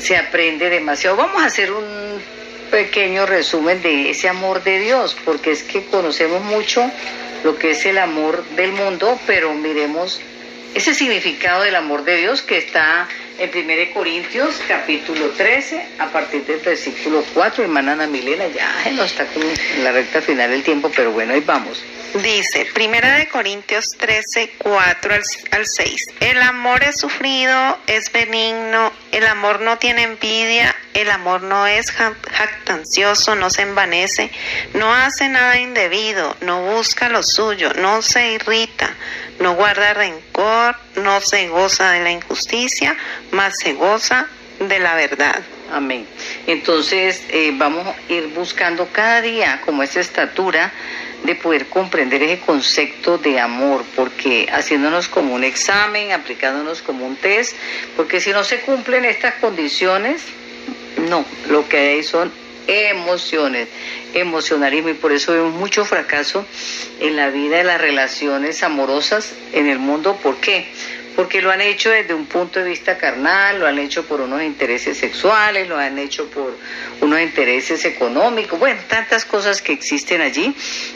se aprende demasiado. Vamos a hacer un pequeño resumen de ese amor de Dios, porque es que conocemos mucho lo que es el amor del mundo, pero miremos ese significado del amor de Dios que está en 1 Corintios capítulo 13, a partir del versículo 4, hermana Ana Milena, ya no está como en la recta final del tiempo, pero bueno, ahí vamos. Dice, Primera de Corintios 13, 4 al, al 6, el amor es sufrido, es benigno, el amor no tiene envidia, el amor no es ja- jactancioso, no se envanece, no hace nada indebido, no busca lo suyo, no se irrita, no guarda rencor, no se goza de la injusticia, mas se goza de la verdad. Amén. Entonces eh, vamos a ir buscando cada día como esa estatura de poder comprender ese concepto de amor, porque haciéndonos como un examen, aplicándonos como un test, porque si no se cumplen estas condiciones, no, lo que hay son emociones, emocionalismo y por eso vemos mucho fracaso en la vida de las relaciones amorosas en el mundo. ¿Por qué? Porque lo han hecho desde un punto de vista carnal, lo han hecho por unos intereses sexuales, lo han hecho por unos intereses económicos, bueno, tantas cosas que existen allí.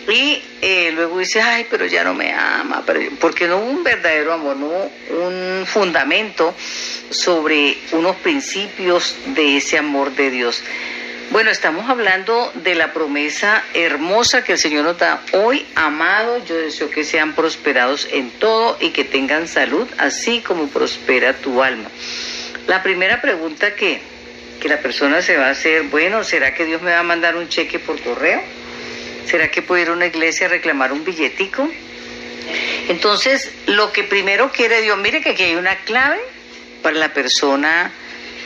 Y eh, luego dice, ay, pero ya no me ama, porque no hubo un verdadero amor, no hubo un fundamento sobre unos principios de ese amor de Dios. Bueno, estamos hablando de la promesa hermosa que el Señor nos da hoy. Amado, yo deseo que sean prosperados en todo y que tengan salud, así como prospera tu alma. La primera pregunta que, que la persona se va a hacer, bueno, ¿será que Dios me va a mandar un cheque por correo? ¿Será que puedo ir a una iglesia a reclamar un billetico? Entonces, lo que primero quiere Dios, mire que aquí hay una clave para la persona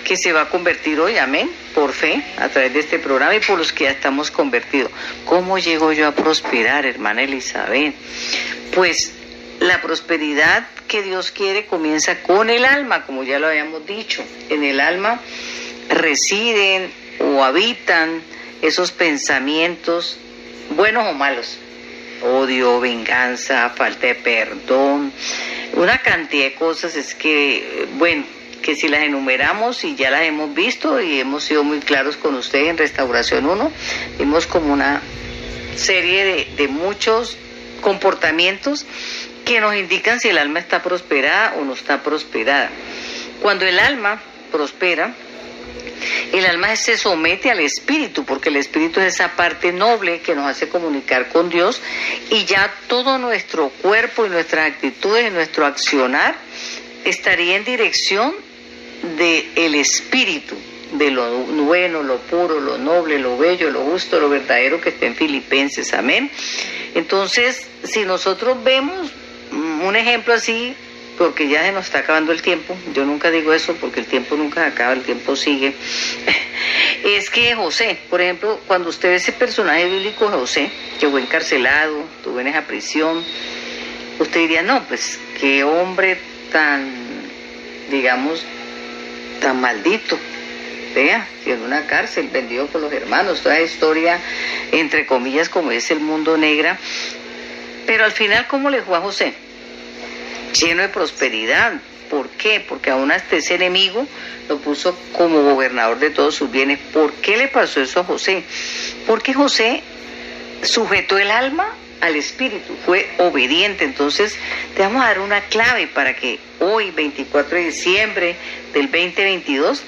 que se va a convertir hoy, amén, por fe, a través de este programa y por los que ya estamos convertidos. ¿Cómo llego yo a prosperar, hermana Elizabeth? Pues la prosperidad que Dios quiere comienza con el alma, como ya lo habíamos dicho. En el alma residen o habitan esos pensamientos, buenos o malos. Odio, venganza, falta de perdón, una cantidad de cosas es que, bueno, que si las enumeramos y ya las hemos visto y hemos sido muy claros con ustedes en Restauración 1, vimos como una serie de, de muchos comportamientos que nos indican si el alma está prosperada o no está prosperada. Cuando el alma prospera, el alma se somete al espíritu, porque el espíritu es esa parte noble que nos hace comunicar con Dios y ya todo nuestro cuerpo y nuestras actitudes y nuestro accionar estaría en dirección del el espíritu, de lo bueno, lo puro, lo noble, lo bello, lo justo, lo verdadero que está en Filipenses. Amén. Entonces, si nosotros vemos un ejemplo así, porque ya se nos está acabando el tiempo, yo nunca digo eso porque el tiempo nunca se acaba, el tiempo sigue, es que José, por ejemplo, cuando usted ve ese personaje bíblico José, que fue encarcelado, tuvo en esa prisión, usted diría, no, pues qué hombre tan, digamos, tan maldito, vea, que en una cárcel, vendido por los hermanos, toda historia, entre comillas, como es el mundo negra, pero al final, ¿cómo le fue a José? lleno de prosperidad. ¿Por qué? Porque aún hasta ese enemigo lo puso como gobernador de todos sus bienes. ¿Por qué le pasó eso a José? Porque José sujetó el alma al espíritu, fue obediente. Entonces, te vamos a dar una clave para que hoy, 24 de diciembre del 2022,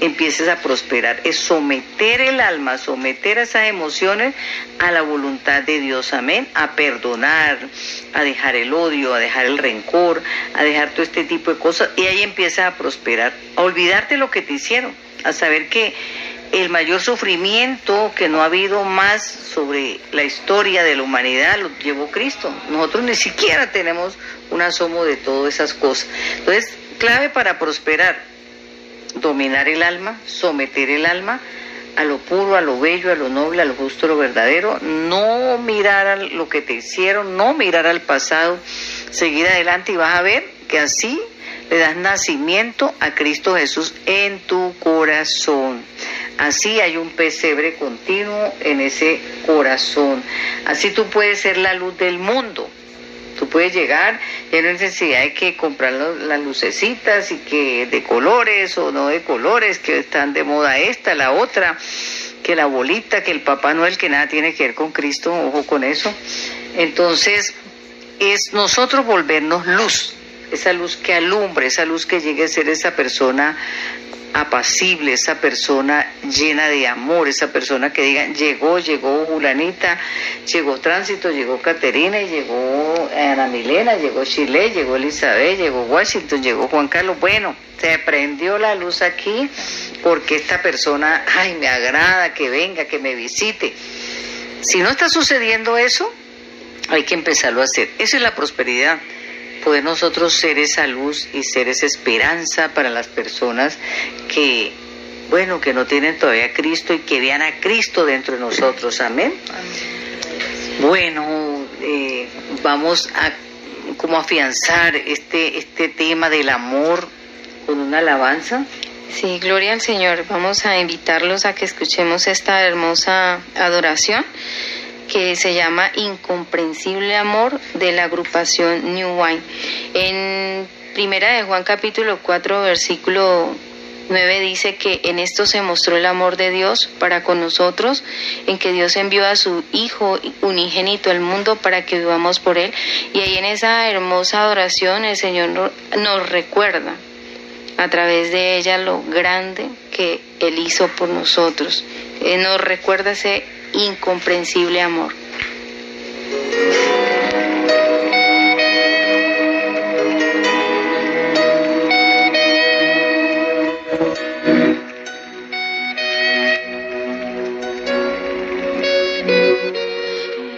empieces a prosperar. Es someter el alma, someter esas emociones a la voluntad de Dios. Amén. A perdonar, a dejar el odio, a dejar el rencor, a dejar todo este tipo de cosas. Y ahí empiezas a prosperar. A olvidarte lo que te hicieron. A saber que el mayor sufrimiento que no ha habido más sobre la historia de la humanidad lo llevó Cristo. Nosotros ni siquiera tenemos un asomo de todas esas cosas. Entonces, clave para prosperar, dominar el alma, someter el alma a lo puro, a lo bello, a lo noble, a lo justo, a lo verdadero, no mirar a lo que te hicieron, no mirar al pasado, seguir adelante y vas a ver que así le das nacimiento a Cristo Jesús en tu corazón. Así hay un pesebre continuo en ese corazón. Así tú puedes ser la luz del mundo. Tú puedes llegar y hay necesidad de que comprar las lucecitas y que de colores o no de colores, que están de moda esta, la otra, que la bolita, que el Papá Noel, que nada tiene que ver con Cristo, ojo con eso. Entonces, es nosotros volvernos luz, esa luz que alumbre, esa luz que llegue a ser esa persona apacible, esa persona llena de amor, esa persona que diga, llegó, llegó Julanita, llegó Tránsito, llegó Caterina, llegó Ana Milena, llegó Chile, llegó Elizabeth, llegó Washington, llegó Juan Carlos. Bueno, se prendió la luz aquí porque esta persona, ay, me agrada que venga, que me visite. Si no está sucediendo eso, hay que empezarlo a hacer. Esa es la prosperidad poder nosotros ser esa luz y ser esa esperanza para las personas que, bueno, que no tienen todavía a Cristo y que vean a Cristo dentro de nosotros. Amén. Bueno, eh, vamos a como afianzar este, este tema del amor con una alabanza. Sí, gloria al Señor. Vamos a invitarlos a que escuchemos esta hermosa adoración que se llama Incomprensible Amor de la agrupación New Wine. En Primera de Juan capítulo 4 versículo 9 dice que en esto se mostró el amor de Dios para con nosotros, en que Dios envió a su Hijo unigénito al mundo para que vivamos por Él. Y ahí en esa hermosa adoración el Señor nos recuerda a través de ella lo grande que Él hizo por nosotros. Él nos recuerda ese incomprensible amor.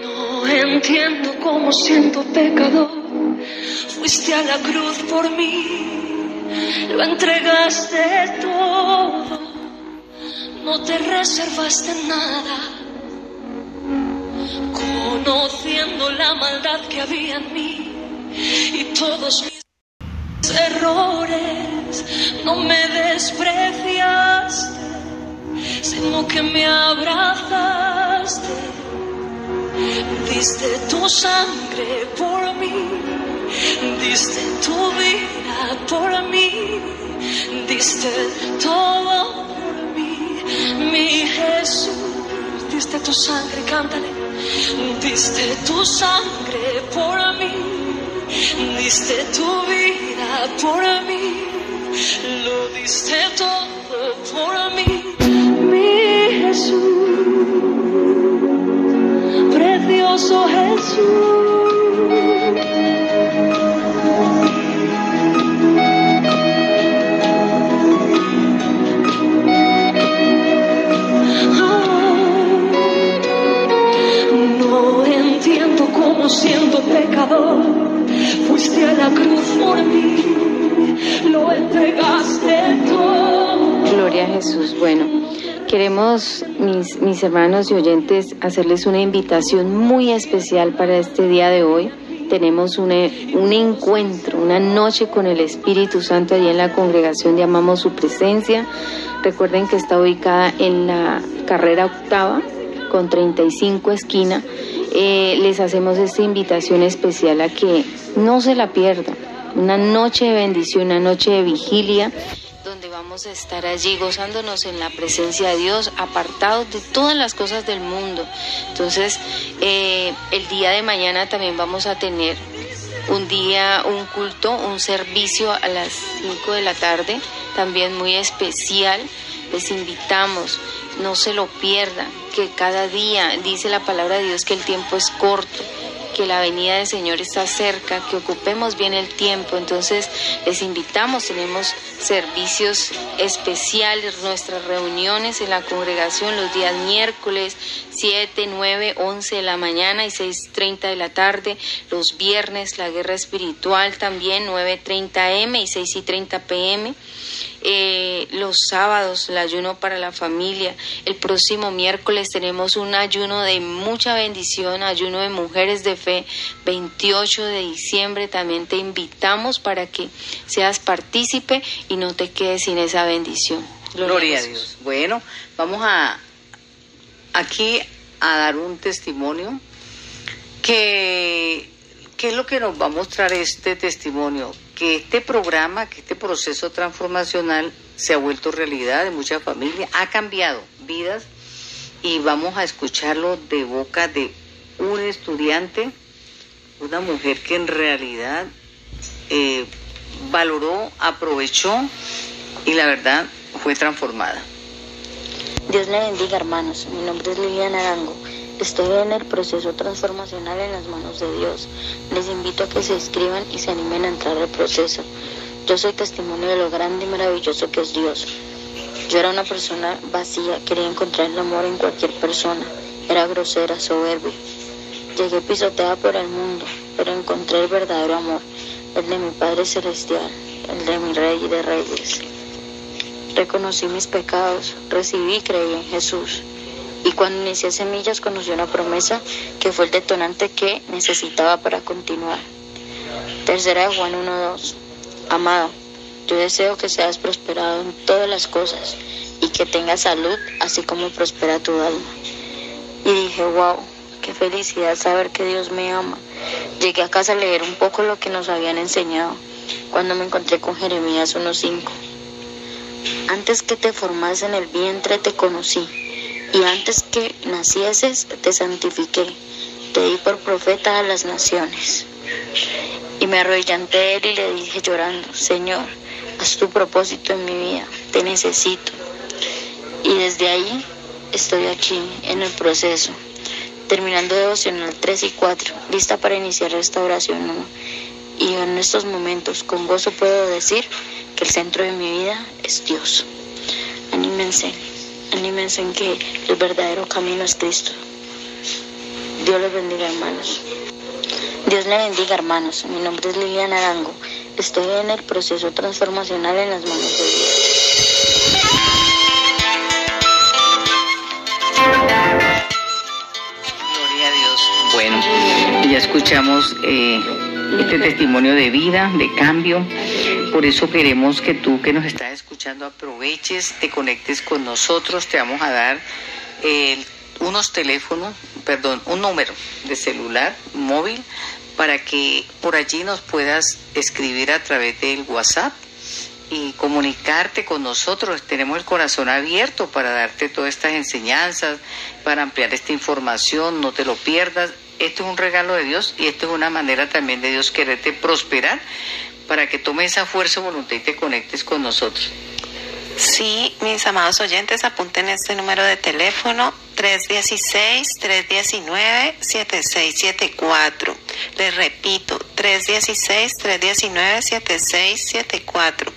No entiendo cómo siento pecador, fuiste a la cruz por mí, lo entregaste todo, no te reservaste nada conociendo la maldad que había en mí y todos mis errores, no me despreciaste, sino que me abrazaste. Diste tu sangre por mí, diste tu vida por mí, diste todo por mí, mi Jesús. Diste tu sangre, cántale Diste tu sangre por mí, diste tu vida por mí, lo diste todo por mí, mi Jesús, precioso Jesús. Siendo pecador, fuiste a la cruz por mí, lo entregaste todo. Gloria a Jesús. Bueno, queremos, mis, mis hermanos y oyentes, hacerles una invitación muy especial para este día de hoy. Tenemos un, un encuentro, una noche con el Espíritu Santo allí en la congregación de Amamos Su Presencia. Recuerden que está ubicada en la carrera octava con 35 esquina eh, les hacemos esta invitación especial a que no se la pierdan. Una noche de bendición, una noche de vigilia, donde vamos a estar allí gozándonos en la presencia de Dios, apartados de todas las cosas del mundo. Entonces, eh, el día de mañana también vamos a tener un día, un culto, un servicio a las 5 de la tarde, también muy especial. Les invitamos no se lo pierdan, que cada día dice la palabra de Dios que el tiempo es corto, que la venida del Señor está cerca, que ocupemos bien el tiempo. Entonces les invitamos, tenemos servicios especiales, nuestras reuniones en la congregación los días miércoles 7, 9, 11 de la mañana y 6.30 de la tarde, los viernes la guerra espiritual también 9.30 m y 6 y 30 pm eh, los sábados el ayuno para la familia. El próximo miércoles tenemos un ayuno de mucha bendición, ayuno de mujeres de fe, 28 de diciembre. También te invitamos para que seas partícipe y no te quedes sin esa bendición. Gloria, a Dios. Bueno, vamos a aquí a dar un testimonio que ¿qué es lo que nos va a mostrar este testimonio? Que este programa, que este proceso transformacional se ha vuelto realidad en muchas familias, ha cambiado vidas y vamos a escucharlo de boca de un estudiante, una mujer que en realidad eh, valoró, aprovechó y la verdad fue transformada. Dios le bendiga, hermanos. Mi nombre es Liliana Arango. Estoy en el proceso transformacional en las manos de Dios. Les invito a que se inscriban y se animen a entrar al proceso. Yo soy testimonio de lo grande y maravilloso que es Dios. Yo era una persona vacía, quería encontrar el amor en cualquier persona. Era grosera, soberbia. Llegué pisoteada por el mundo, pero encontré el verdadero amor, el de mi Padre Celestial, el de mi Rey de Reyes. Reconocí mis pecados, recibí y creí en Jesús. Y cuando inicié Semillas conocí una promesa que fue el detonante que necesitaba para continuar. Tercera de Juan 1.2. Amado, yo deseo que seas prosperado en todas las cosas y que tengas salud así como prospera tu alma. Y dije, wow, qué felicidad saber que Dios me ama. Llegué a casa a leer un poco lo que nos habían enseñado cuando me encontré con Jeremías 1.5. Antes que te formas en el vientre te conocí, y antes que nacieses te santifiqué, te di por profeta a las naciones. Y me arrodillé ante él y le dije llorando, Señor, haz tu propósito en mi vida, te necesito. Y desde ahí estoy aquí en el proceso, terminando devocional 3 y 4, lista para iniciar restauración 1. Y en estos momentos con gozo puedo decir que el centro de mi vida es Dios. Anímense, anímense en que el verdadero camino es Cristo. Dios les bendiga, hermanos. Dios le bendiga, hermanos. Mi nombre es Liliana Arango. Estoy en el proceso transformacional en las manos de Dios. Gloria a Dios. Bueno, ya escuchamos eh, este testimonio de vida, de cambio. Por eso queremos que tú que nos estás escuchando aproveches, te conectes con nosotros. Te vamos a dar eh, unos teléfonos, perdón, un número de celular móvil para que por allí nos puedas escribir a través del WhatsApp y comunicarte con nosotros. Tenemos el corazón abierto para darte todas estas enseñanzas, para ampliar esta información, no te lo pierdas. Esto es un regalo de Dios y esto es una manera también de Dios quererte prosperar para que tomes esa fuerza de voluntad y te conectes con nosotros. Sí, mis amados oyentes, apunten este número de teléfono 316-319-7674. Les repito, 316-319-7674.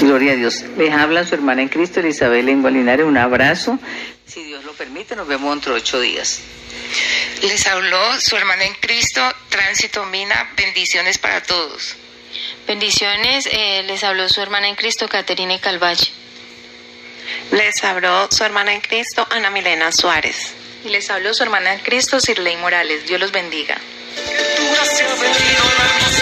Gloria a Dios. Les habla su hermana en Cristo, Elizabeth Lengua Linares. Un abrazo. Si Dios lo permite, nos vemos dentro de ocho días. Les habló su hermana en Cristo, Tránsito Mina. Bendiciones para todos. Bendiciones, eh, les habló su hermana en Cristo, Caterine Calvache. Les habló su hermana en Cristo, Ana Milena Suárez. Y les habló su hermana en Cristo, Sirley Morales. Dios los bendiga. Tu gracia darnos